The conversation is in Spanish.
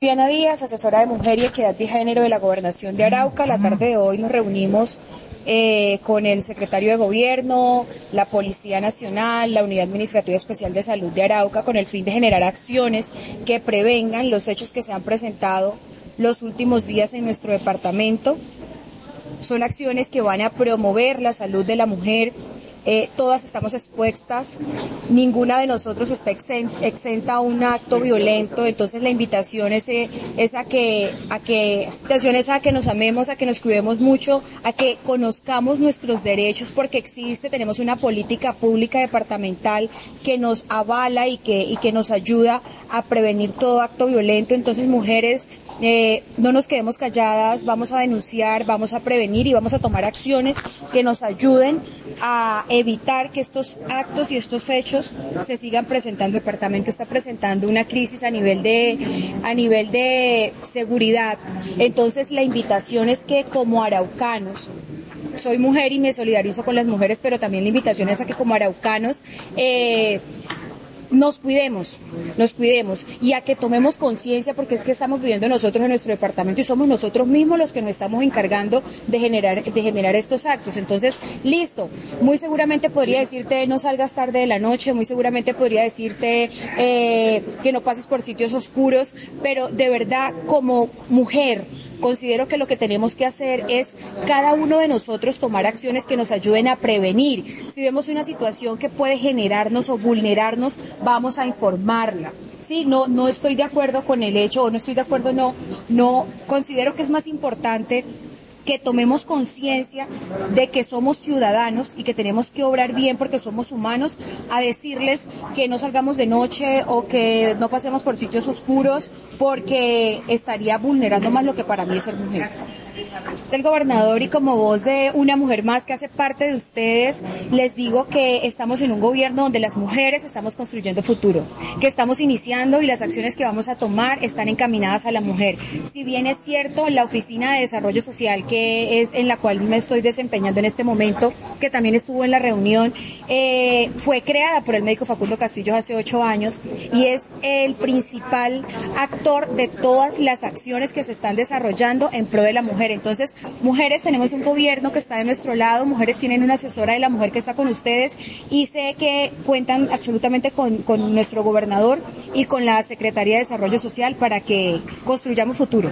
Diana Díaz, asesora de Mujer y Equidad de Género de la Gobernación de Arauca. La tarde de hoy nos reunimos eh, con el secretario de Gobierno, la Policía Nacional, la Unidad Administrativa Especial de Salud de Arauca, con el fin de generar acciones que prevengan los hechos que se han presentado los últimos días en nuestro departamento. Son acciones que van a promover la salud de la mujer, eh, todas estamos expuestas, ninguna de nosotros está exenta a un acto violento, entonces la invitación es, eh, a que, a que, invitación es a que nos amemos, a que nos cuidemos mucho, a que conozcamos nuestros derechos porque existe, tenemos una política pública departamental que nos avala y que, y que nos ayuda a prevenir todo acto violento, entonces mujeres, eh, no nos quedemos calladas, vamos a denunciar, vamos a prevenir y vamos a tomar acciones que nos ayuden a evitar que estos actos y estos hechos se sigan presentando. El departamento está presentando una crisis a nivel de, a nivel de seguridad. Entonces la invitación es que como araucanos, soy mujer y me solidarizo con las mujeres, pero también la invitación es a que como araucanos eh, nos cuidemos, nos cuidemos y a que tomemos conciencia porque es que estamos viviendo nosotros en nuestro departamento y somos nosotros mismos los que nos estamos encargando de generar, de generar estos actos. Entonces, listo, muy seguramente podría decirte no salgas tarde de la noche, muy seguramente podría decirte eh, que no pases por sitios oscuros, pero de verdad como mujer, considero que lo que tenemos que hacer es cada uno de nosotros tomar acciones que nos ayuden a prevenir. Si vemos una situación que puede generarnos o vulnerarnos, vamos a informarla. Sí, no, no estoy de acuerdo con el hecho o no estoy de acuerdo, no, no, considero que es más importante que tomemos conciencia de que somos ciudadanos y que tenemos que obrar bien porque somos humanos, a decirles que no salgamos de noche o que no pasemos por sitios oscuros porque estaría vulnerando más lo que para mí es ser mujer del gobernador y como voz de una mujer más que hace parte de ustedes, les digo que estamos en un gobierno donde las mujeres estamos construyendo futuro, que estamos iniciando y las acciones que vamos a tomar están encaminadas a la mujer. Si bien es cierto, la Oficina de Desarrollo Social, que es en la cual me estoy desempeñando en este momento, que también estuvo en la reunión, eh, fue creada por el médico Facundo Castillo hace ocho años y es el principal actor de todas las acciones que se están desarrollando en pro de la Entonces, mujeres, tenemos un gobierno que está de nuestro lado, mujeres tienen una asesora de la mujer que está con ustedes y sé que cuentan absolutamente con, con nuestro gobernador y con la Secretaría de Desarrollo Social para que construyamos futuro.